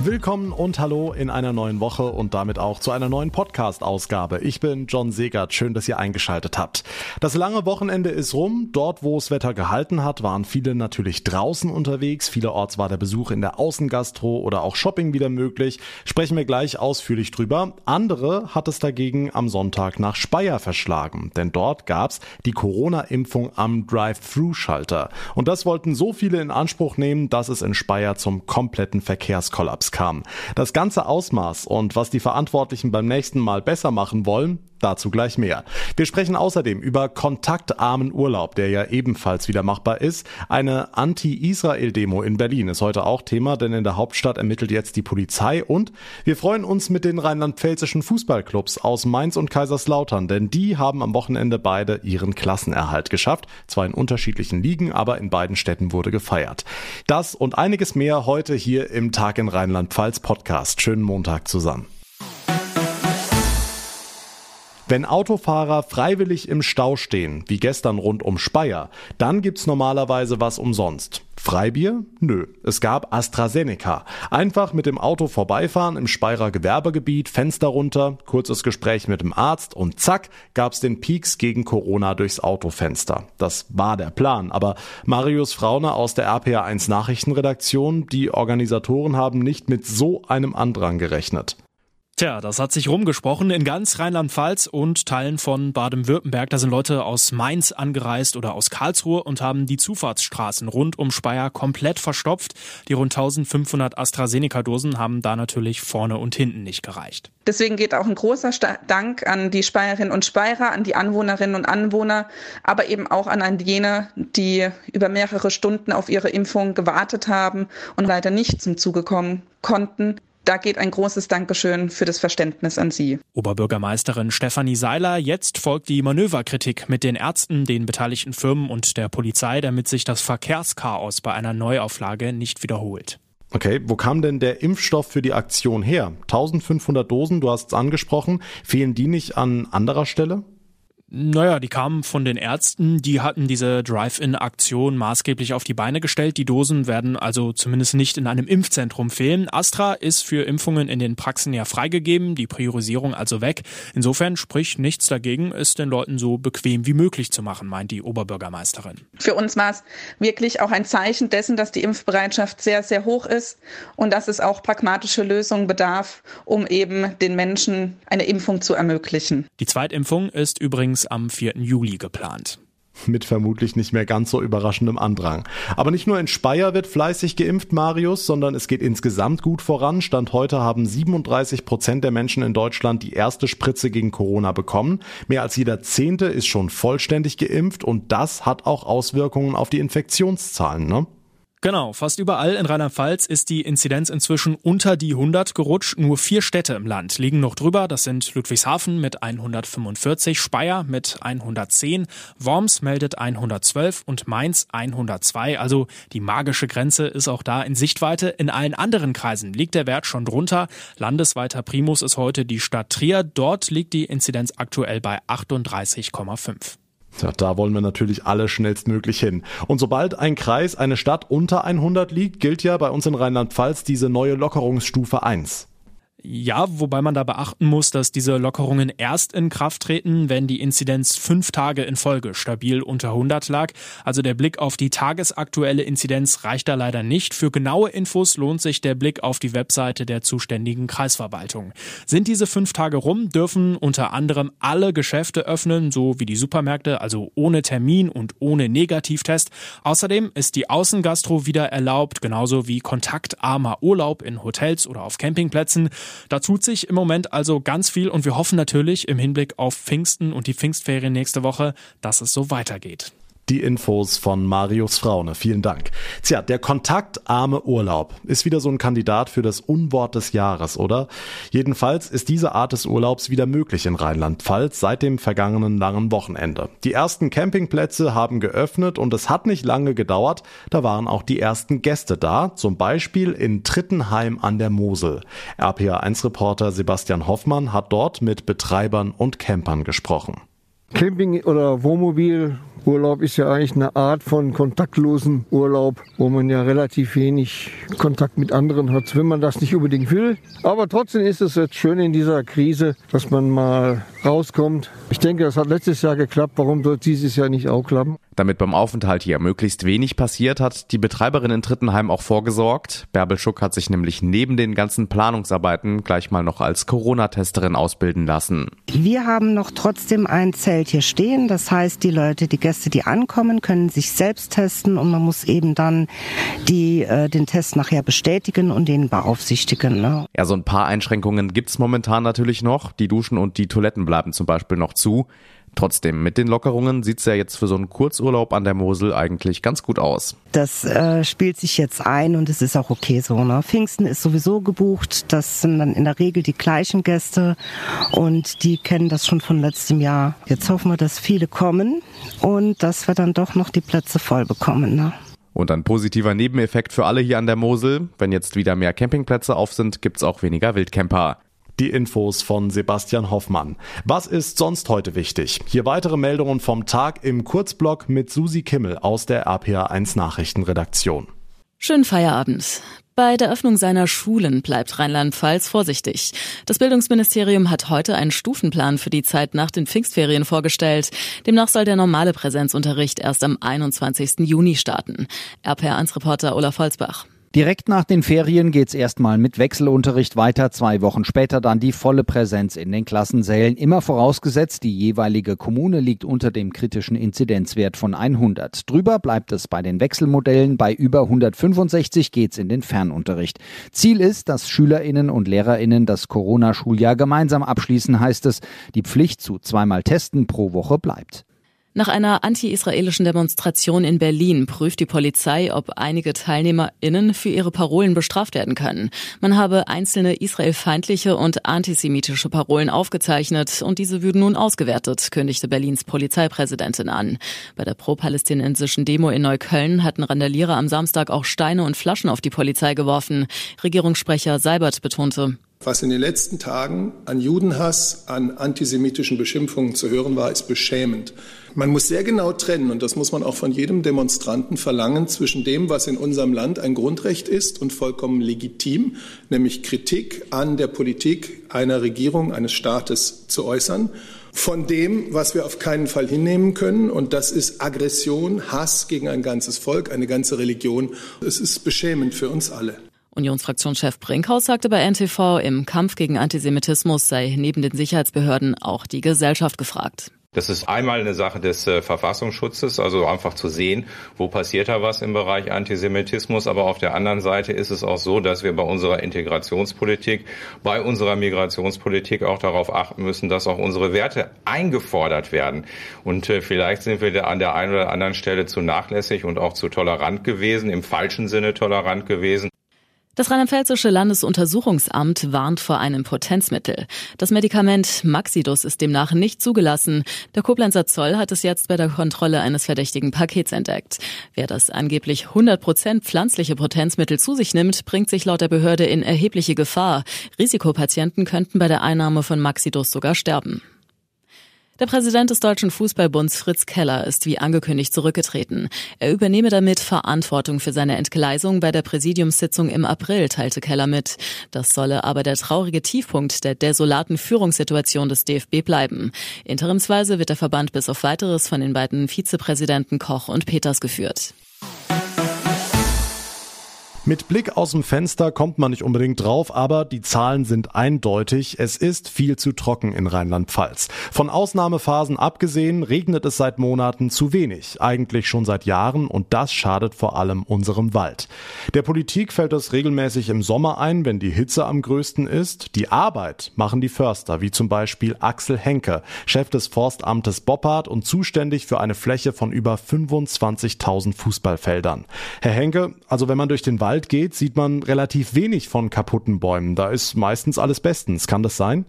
Willkommen und hallo in einer neuen Woche und damit auch zu einer neuen Podcast-Ausgabe. Ich bin John Segert. Schön, dass ihr eingeschaltet habt. Das lange Wochenende ist rum. Dort, wo es Wetter gehalten hat, waren viele natürlich draußen unterwegs. Vielerorts war der Besuch in der Außengastro oder auch Shopping wieder möglich. Sprechen wir gleich ausführlich drüber. Andere hat es dagegen am Sonntag nach Speyer verschlagen, denn dort gab's die Corona-Impfung am Drive-Thru-Schalter. Und das wollten so viele in Anspruch nehmen, dass es in Speyer zum kompletten Verkehrskollaps kam. Das ganze Ausmaß und was die Verantwortlichen beim nächsten Mal besser machen wollen, dazu gleich mehr. Wir sprechen außerdem über kontaktarmen Urlaub, der ja ebenfalls wieder machbar ist. Eine Anti-Israel-Demo in Berlin ist heute auch Thema, denn in der Hauptstadt ermittelt jetzt die Polizei und wir freuen uns mit den rheinland-pfälzischen Fußballclubs aus Mainz und Kaiserslautern, denn die haben am Wochenende beide ihren Klassenerhalt geschafft. Zwar in unterschiedlichen Ligen, aber in beiden Städten wurde gefeiert. Das und einiges mehr heute hier im Tag in Rheinland-Pfalz Podcast. Schönen Montag zusammen. Wenn Autofahrer freiwillig im Stau stehen, wie gestern rund um Speyer, dann gibt's normalerweise was umsonst. Freibier? Nö. Es gab AstraZeneca. Einfach mit dem Auto vorbeifahren im Speyerer Gewerbegebiet, Fenster runter, kurzes Gespräch mit dem Arzt und zack, gab's den Peaks gegen Corona durchs Autofenster. Das war der Plan. Aber Marius Frauner aus der RPA1 Nachrichtenredaktion, die Organisatoren haben nicht mit so einem Andrang gerechnet. Tja, das hat sich rumgesprochen in ganz Rheinland-Pfalz und Teilen von Baden-Württemberg. Da sind Leute aus Mainz angereist oder aus Karlsruhe und haben die Zufahrtsstraßen rund um Speyer komplett verstopft. Die rund 1500 AstraZeneca-Dosen haben da natürlich vorne und hinten nicht gereicht. Deswegen geht auch ein großer Dank an die Speyerinnen und Speyerer, an die Anwohnerinnen und Anwohner, aber eben auch an jene, die über mehrere Stunden auf ihre Impfung gewartet haben und leider nicht zum Zuge kommen konnten da geht ein großes Dankeschön für das Verständnis an Sie. Oberbürgermeisterin Stefanie Seiler, jetzt folgt die Manöverkritik mit den Ärzten, den beteiligten Firmen und der Polizei, damit sich das Verkehrschaos bei einer Neuauflage nicht wiederholt. Okay, wo kam denn der Impfstoff für die Aktion her? 1500 Dosen, du hast es angesprochen. Fehlen die nicht an anderer Stelle? Naja, die kamen von den Ärzten, die hatten diese Drive-In-Aktion maßgeblich auf die Beine gestellt. Die Dosen werden also zumindest nicht in einem Impfzentrum fehlen. Astra ist für Impfungen in den Praxen ja freigegeben, die Priorisierung also weg. Insofern spricht nichts dagegen, es den Leuten so bequem wie möglich zu machen, meint die Oberbürgermeisterin. Für uns war es wirklich auch ein Zeichen dessen, dass die Impfbereitschaft sehr, sehr hoch ist und dass es auch pragmatische Lösungen bedarf, um eben den Menschen eine Impfung zu ermöglichen. Die Zweitimpfung ist übrigens am 4. Juli geplant mit vermutlich nicht mehr ganz so überraschendem Andrang. Aber nicht nur in Speyer wird fleißig geimpft, Marius, sondern es geht insgesamt gut voran. Stand heute haben 37 Prozent der Menschen in Deutschland die erste Spritze gegen Corona bekommen. Mehr als jeder Zehnte ist schon vollständig geimpft und das hat auch Auswirkungen auf die Infektionszahlen, ne? Genau, fast überall in Rheinland-Pfalz ist die Inzidenz inzwischen unter die 100 gerutscht. Nur vier Städte im Land liegen noch drüber. Das sind Ludwigshafen mit 145, Speyer mit 110, Worms meldet 112 und Mainz 102. Also die magische Grenze ist auch da in Sichtweite. In allen anderen Kreisen liegt der Wert schon drunter. Landesweiter Primus ist heute die Stadt Trier. Dort liegt die Inzidenz aktuell bei 38,5. Ja, da wollen wir natürlich alle schnellstmöglich hin. Und sobald ein Kreis, eine Stadt unter 100 liegt, gilt ja bei uns in Rheinland-Pfalz diese neue Lockerungsstufe 1. Ja, wobei man da beachten muss, dass diese Lockerungen erst in Kraft treten, wenn die Inzidenz fünf Tage in Folge stabil unter 100 lag. Also der Blick auf die tagesaktuelle Inzidenz reicht da leider nicht. Für genaue Infos lohnt sich der Blick auf die Webseite der zuständigen Kreisverwaltung. Sind diese fünf Tage rum, dürfen unter anderem alle Geschäfte öffnen, so wie die Supermärkte, also ohne Termin und ohne Negativtest. Außerdem ist die Außengastro wieder erlaubt, genauso wie kontaktarmer Urlaub in Hotels oder auf Campingplätzen. Da tut sich im Moment also ganz viel und wir hoffen natürlich im Hinblick auf Pfingsten und die Pfingstferien nächste Woche, dass es so weitergeht. Die Infos von Marius Fraune. Vielen Dank. Tja, der kontaktarme Urlaub ist wieder so ein Kandidat für das Unwort des Jahres, oder? Jedenfalls ist diese Art des Urlaubs wieder möglich in Rheinland-Pfalz seit dem vergangenen langen Wochenende. Die ersten Campingplätze haben geöffnet und es hat nicht lange gedauert. Da waren auch die ersten Gäste da, zum Beispiel in Trittenheim an der Mosel. RPA1-Reporter Sebastian Hoffmann hat dort mit Betreibern und Campern gesprochen. Camping oder Wohnmobil Urlaub ist ja eigentlich eine Art von kontaktlosen Urlaub, wo man ja relativ wenig Kontakt mit anderen hat, wenn man das nicht unbedingt will. Aber trotzdem ist es jetzt schön in dieser Krise, dass man mal rauskommt. Ich denke, das hat letztes Jahr geklappt. Warum soll dieses Jahr nicht auch klappen? Damit beim Aufenthalt hier möglichst wenig passiert, hat die Betreiberin in Trittenheim auch vorgesorgt. Bärbel Schuck hat sich nämlich neben den ganzen Planungsarbeiten gleich mal noch als Corona-Testerin ausbilden lassen. Wir haben noch trotzdem ein Zelt hier stehen. Das heißt, die Leute, die Gäste, die ankommen, können sich selbst testen und man muss eben dann die, äh, den Test nachher bestätigen und den beaufsichtigen. Ne? Ja, so ein paar Einschränkungen gibt's momentan natürlich noch. Die Duschen und die Toiletten bleiben zum Beispiel noch zu. Trotzdem, mit den Lockerungen sieht's ja jetzt für so einen Kurzurlaub an der Mosel eigentlich ganz gut aus. Das äh, spielt sich jetzt ein und es ist auch okay so. Ne? Pfingsten ist sowieso gebucht. Das sind dann in der Regel die gleichen Gäste und die kennen das schon von letztem Jahr. Jetzt hoffen wir, dass viele kommen und dass wir dann doch noch die Plätze voll bekommen. Ne? Und ein positiver Nebeneffekt für alle hier an der Mosel. Wenn jetzt wieder mehr Campingplätze auf sind, gibt's auch weniger Wildcamper. Die Infos von Sebastian Hoffmann. Was ist sonst heute wichtig? Hier weitere Meldungen vom Tag im Kurzblock mit Susi Kimmel aus der RPA1 Nachrichtenredaktion. Schönen Feierabend. Bei der Öffnung seiner Schulen bleibt Rheinland-Pfalz vorsichtig. Das Bildungsministerium hat heute einen Stufenplan für die Zeit nach den Pfingstferien vorgestellt. Demnach soll der normale Präsenzunterricht erst am 21. Juni starten. RPR1-Reporter Olaf Holzbach. Direkt nach den Ferien geht's erstmal mit Wechselunterricht weiter, zwei Wochen später dann die volle Präsenz in den Klassensälen, immer vorausgesetzt, die jeweilige Kommune liegt unter dem kritischen Inzidenzwert von 100. Drüber bleibt es bei den Wechselmodellen, bei über 165 geht's in den Fernunterricht. Ziel ist, dass Schülerinnen und Lehrerinnen das Corona-Schuljahr gemeinsam abschließen, heißt es. Die Pflicht zu zweimal Testen pro Woche bleibt. Nach einer anti-israelischen Demonstration in Berlin prüft die Polizei, ob einige TeilnehmerInnen für ihre Parolen bestraft werden können. Man habe einzelne israelfeindliche und antisemitische Parolen aufgezeichnet und diese würden nun ausgewertet, kündigte Berlins Polizeipräsidentin an. Bei der pro-palästinensischen Demo in Neukölln hatten Randalierer am Samstag auch Steine und Flaschen auf die Polizei geworfen. Regierungssprecher Seibert betonte, was in den letzten Tagen an Judenhass, an antisemitischen Beschimpfungen zu hören war, ist beschämend. Man muss sehr genau trennen, und das muss man auch von jedem Demonstranten verlangen, zwischen dem, was in unserem Land ein Grundrecht ist und vollkommen legitim, nämlich Kritik an der Politik einer Regierung, eines Staates zu äußern, von dem, was wir auf keinen Fall hinnehmen können, und das ist Aggression, Hass gegen ein ganzes Volk, eine ganze Religion. Es ist beschämend für uns alle. Unionsfraktionschef Brinkhaus sagte bei NTV, im Kampf gegen Antisemitismus sei neben den Sicherheitsbehörden auch die Gesellschaft gefragt. Das ist einmal eine Sache des äh, Verfassungsschutzes, also einfach zu sehen, wo passiert da was im Bereich Antisemitismus. Aber auf der anderen Seite ist es auch so, dass wir bei unserer Integrationspolitik, bei unserer Migrationspolitik auch darauf achten müssen, dass auch unsere Werte eingefordert werden. Und äh, vielleicht sind wir da an der einen oder anderen Stelle zu nachlässig und auch zu tolerant gewesen, im falschen Sinne tolerant gewesen. Das rheinland-pfälzische Landesuntersuchungsamt warnt vor einem Potenzmittel. Das Medikament Maxidus ist demnach nicht zugelassen. Der Koblenzer Zoll hat es jetzt bei der Kontrolle eines verdächtigen Pakets entdeckt. Wer das angeblich 100 Prozent pflanzliche Potenzmittel zu sich nimmt, bringt sich laut der Behörde in erhebliche Gefahr. Risikopatienten könnten bei der Einnahme von Maxidus sogar sterben. Der Präsident des Deutschen Fußballbunds Fritz Keller ist wie angekündigt zurückgetreten. Er übernehme damit Verantwortung für seine Entgleisung bei der Präsidiumssitzung im April, teilte Keller mit. Das solle aber der traurige Tiefpunkt der desolaten Führungssituation des DFB bleiben. Interimsweise wird der Verband bis auf weiteres von den beiden Vizepräsidenten Koch und Peters geführt. Mit Blick aus dem Fenster kommt man nicht unbedingt drauf, aber die Zahlen sind eindeutig. Es ist viel zu trocken in Rheinland-Pfalz. Von Ausnahmephasen abgesehen regnet es seit Monaten zu wenig, eigentlich schon seit Jahren und das schadet vor allem unserem Wald. Der Politik fällt es regelmäßig im Sommer ein, wenn die Hitze am größten ist. Die Arbeit machen die Förster, wie zum Beispiel Axel Henke, Chef des Forstamtes Boppard und zuständig für eine Fläche von über 25.000 Fußballfeldern. Herr Henke, also wenn man durch den Wald Wald geht, sieht man relativ wenig von kaputten Bäumen. Da ist meistens alles bestens. Kann das sein?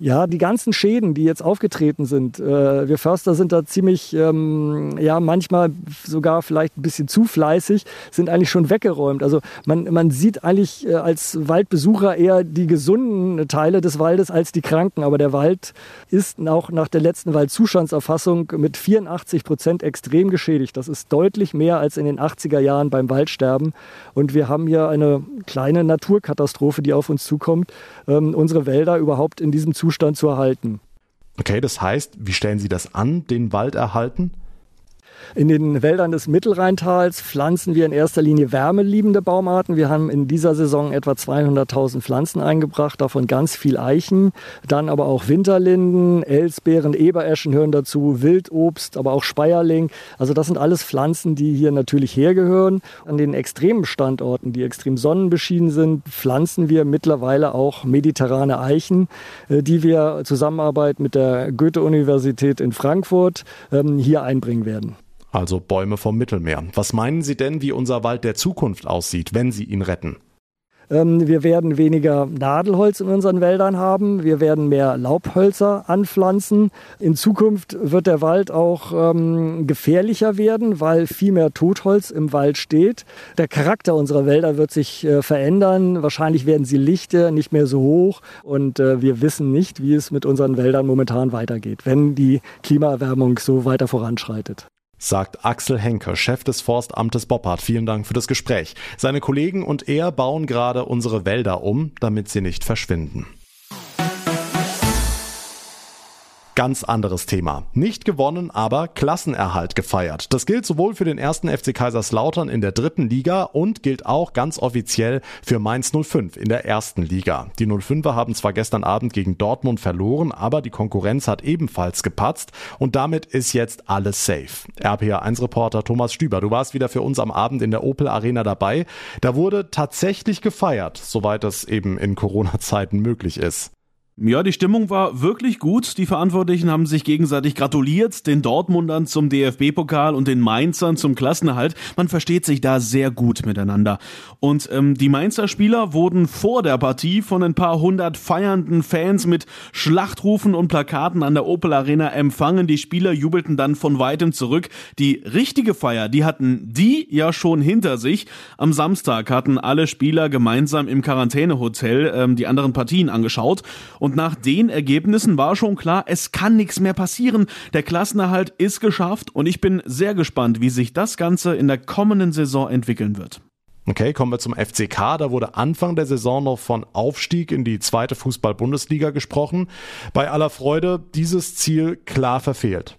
Ja, die ganzen Schäden, die jetzt aufgetreten sind, äh, wir Förster sind da ziemlich, ähm, ja, manchmal sogar vielleicht ein bisschen zu fleißig, sind eigentlich schon weggeräumt. Also man, man sieht eigentlich äh, als Waldbesucher eher die gesunden Teile des Waldes als die kranken. Aber der Wald ist auch nach der letzten Waldzustandserfassung mit 84 Prozent extrem geschädigt. Das ist deutlich mehr als in den 80er Jahren beim Waldsterben. Und wir haben hier eine kleine Naturkatastrophe, die auf uns zukommt, ähm, unsere Wälder überhaupt in diesem Zustand Zustand zu erhalten. Okay, das heißt, wie stellen Sie das an, den Wald erhalten? In den Wäldern des Mittelrheintals pflanzen wir in erster Linie wärmeliebende Baumarten. Wir haben in dieser Saison etwa 200.000 Pflanzen eingebracht, davon ganz viel Eichen, dann aber auch Winterlinden, Elsbeeren, Ebereschen hören dazu, Wildobst, aber auch Speierling. Also das sind alles Pflanzen, die hier natürlich hergehören. An den extremen Standorten, die extrem sonnenbeschieden sind, pflanzen wir mittlerweile auch mediterrane Eichen, äh, die wir Zusammenarbeit mit der Goethe-Universität in Frankfurt ähm, hier einbringen werden also Bäume vom Mittelmeer. Was meinen Sie denn, wie unser Wald der Zukunft aussieht, wenn Sie ihn retten? Ähm, wir werden weniger Nadelholz in unseren Wäldern haben. Wir werden mehr Laubhölzer anpflanzen. In Zukunft wird der Wald auch ähm, gefährlicher werden, weil viel mehr Totholz im Wald steht. Der Charakter unserer Wälder wird sich äh, verändern. Wahrscheinlich werden sie lichter, nicht mehr so hoch. Und äh, wir wissen nicht, wie es mit unseren Wäldern momentan weitergeht, wenn die Klimaerwärmung so weiter voranschreitet sagt Axel Henke, Chef des Forstamtes Boppard. Vielen Dank für das Gespräch. Seine Kollegen und er bauen gerade unsere Wälder um, damit sie nicht verschwinden. Ganz anderes Thema. Nicht gewonnen, aber Klassenerhalt gefeiert. Das gilt sowohl für den ersten FC Kaiserslautern in der dritten Liga und gilt auch ganz offiziell für Mainz 05 in der ersten Liga. Die 05er haben zwar gestern Abend gegen Dortmund verloren, aber die Konkurrenz hat ebenfalls gepatzt und damit ist jetzt alles safe. RPA1-Reporter Thomas Stüber, du warst wieder für uns am Abend in der Opel Arena dabei. Da wurde tatsächlich gefeiert, soweit das eben in Corona-Zeiten möglich ist. Ja, die Stimmung war wirklich gut. Die Verantwortlichen haben sich gegenseitig gratuliert, den Dortmundern zum DFB-Pokal und den Mainzern zum Klassenerhalt. Man versteht sich da sehr gut miteinander. Und ähm, die Mainzer Spieler wurden vor der Partie von ein paar hundert feiernden Fans mit Schlachtrufen und Plakaten an der Opel Arena empfangen. Die Spieler jubelten dann von weitem zurück. Die richtige Feier, die hatten die ja schon hinter sich. Am Samstag hatten alle Spieler gemeinsam im Quarantänehotel ähm, die anderen Partien angeschaut. Und und nach den Ergebnissen war schon klar, es kann nichts mehr passieren. Der Klassenerhalt ist geschafft und ich bin sehr gespannt, wie sich das Ganze in der kommenden Saison entwickeln wird. Okay, kommen wir zum FCK. Da wurde Anfang der Saison noch von Aufstieg in die zweite Fußball-Bundesliga gesprochen. Bei aller Freude, dieses Ziel klar verfehlt.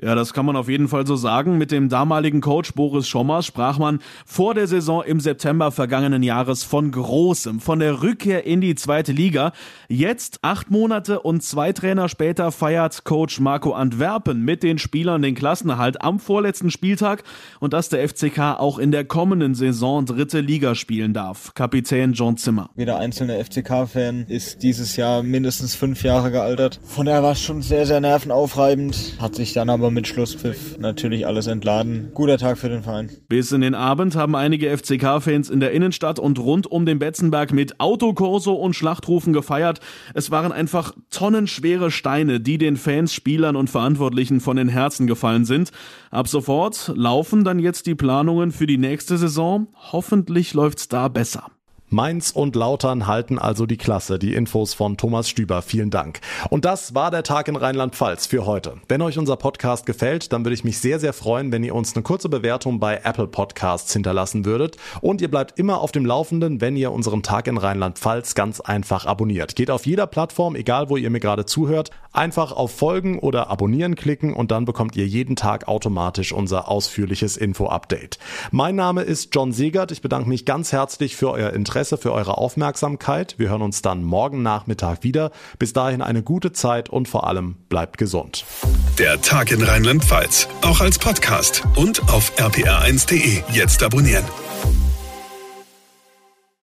Ja, das kann man auf jeden Fall so sagen. Mit dem damaligen Coach Boris Schommers sprach man vor der Saison im September vergangenen Jahres von Großem, von der Rückkehr in die zweite Liga. Jetzt, acht Monate und zwei Trainer später, feiert Coach Marco Antwerpen mit den Spielern den Klassenerhalt am vorletzten Spieltag und dass der FCK auch in der kommenden Saison dritte Liga spielen darf. Kapitän John Zimmer. Jeder einzelne FCK-Fan ist dieses Jahr mindestens fünf Jahre gealtert. Von daher war es schon sehr, sehr nervenaufreibend. Hat sich dann aber aber mit Schlusspfiff natürlich alles entladen. Guter Tag für den Verein. Bis in den Abend haben einige FCK-Fans in der Innenstadt und rund um den Betzenberg mit Autokorso und Schlachtrufen gefeiert. Es waren einfach tonnenschwere Steine, die den Fans, Spielern und Verantwortlichen von den Herzen gefallen sind. Ab sofort laufen dann jetzt die Planungen für die nächste Saison. Hoffentlich läuft's da besser. Mainz und Lautern halten also die Klasse. Die Infos von Thomas Stüber. Vielen Dank. Und das war der Tag in Rheinland-Pfalz für heute. Wenn euch unser Podcast gefällt, dann würde ich mich sehr, sehr freuen, wenn ihr uns eine kurze Bewertung bei Apple Podcasts hinterlassen würdet. Und ihr bleibt immer auf dem Laufenden, wenn ihr unseren Tag in Rheinland-Pfalz ganz einfach abonniert. Geht auf jeder Plattform, egal wo ihr mir gerade zuhört, einfach auf Folgen oder Abonnieren klicken und dann bekommt ihr jeden Tag automatisch unser ausführliches Info-Update. Mein Name ist John Segert. Ich bedanke mich ganz herzlich für euer Interesse Interesse, für eure Aufmerksamkeit. Wir hören uns dann morgen Nachmittag wieder. Bis dahin eine gute Zeit und vor allem bleibt gesund. Der Tag in Rheinland-Pfalz, auch als Podcast und auf rpr1.de. Jetzt abonnieren.